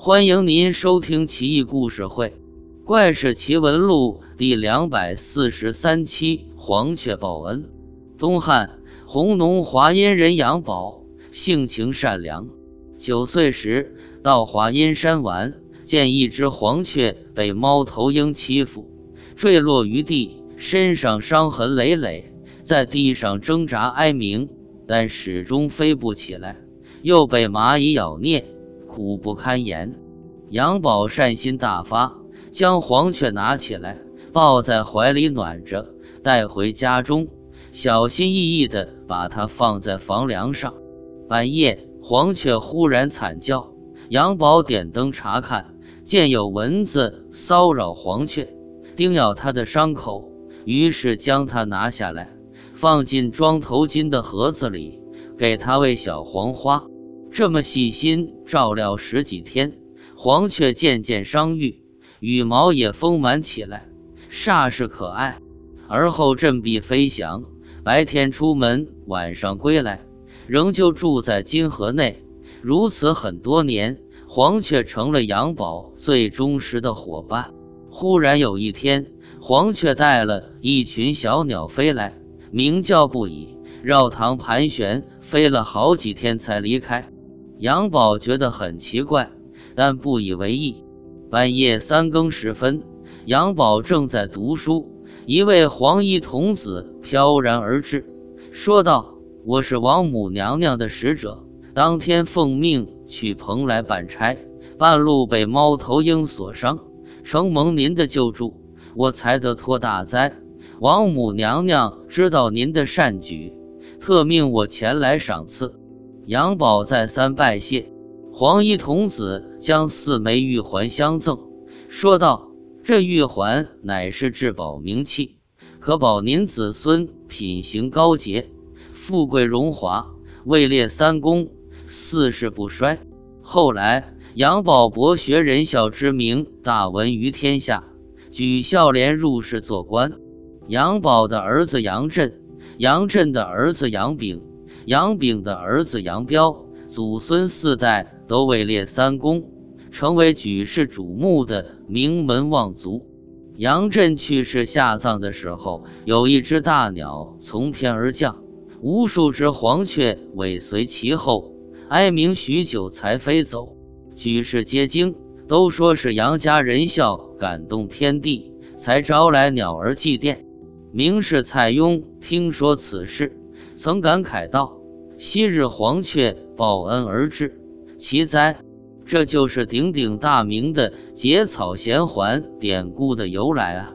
欢迎您收听《奇异故事会·怪事奇闻录》第两百四十三期。黄雀报恩。东汉弘农华阴人杨宝，性情善良。九岁时到华阴山玩，见一只黄雀被猫头鹰欺负，坠落于地，身上伤痕累累，在地上挣扎哀鸣，但始终飞不起来，又被蚂蚁咬啮。苦不堪言，杨宝善心大发，将黄雀拿起来，抱在怀里暖着，带回家中，小心翼翼地把它放在房梁上。半夜，黄雀忽然惨叫，杨宝点灯查看，见有蚊子骚扰黄雀，叮咬它的伤口，于是将它拿下来，放进装头巾的盒子里，给它喂小黄花。这么细心照料十几天，黄雀渐渐伤愈，羽毛也丰满起来，煞是可爱。而后振臂飞翔，白天出门，晚上归来，仍旧住在金河内。如此很多年，黄雀成了杨宝最忠实的伙伴。忽然有一天，黄雀带了一群小鸟飞来，鸣叫不已，绕堂盘旋，飞了好几天才离开。杨宝觉得很奇怪，但不以为意。半夜三更时分，杨宝正在读书，一位黄衣童子飘然而至，说道：“我是王母娘娘的使者，当天奉命去蓬莱办差，半路被猫头鹰所伤，承蒙您的救助，我才得脱大灾。王母娘娘知道您的善举，特命我前来赏赐。”杨宝再三拜谢，黄衣童子将四枚玉环相赠，说道：“这玉环乃是至宝名器，可保您子孙品行高洁，富贵荣华，位列三公，四世不衰。”后来，杨宝博学仁孝之名大闻于天下，举孝廉入仕做官。杨宝的儿子杨震，杨震的儿子杨炳。杨炳的儿子杨彪，祖孙四代都位列三公，成为举世瞩目的名门望族。杨震去世下葬的时候，有一只大鸟从天而降，无数只黄雀尾随其后，哀鸣许久才飞走。举世皆惊，都说是杨家仁孝感动天地，才招来鸟儿祭奠。名士蔡邕听说此事，曾感慨道。昔日黄雀报恩而至，奇哉！这就是鼎鼎大名的结草衔环典故的由来啊。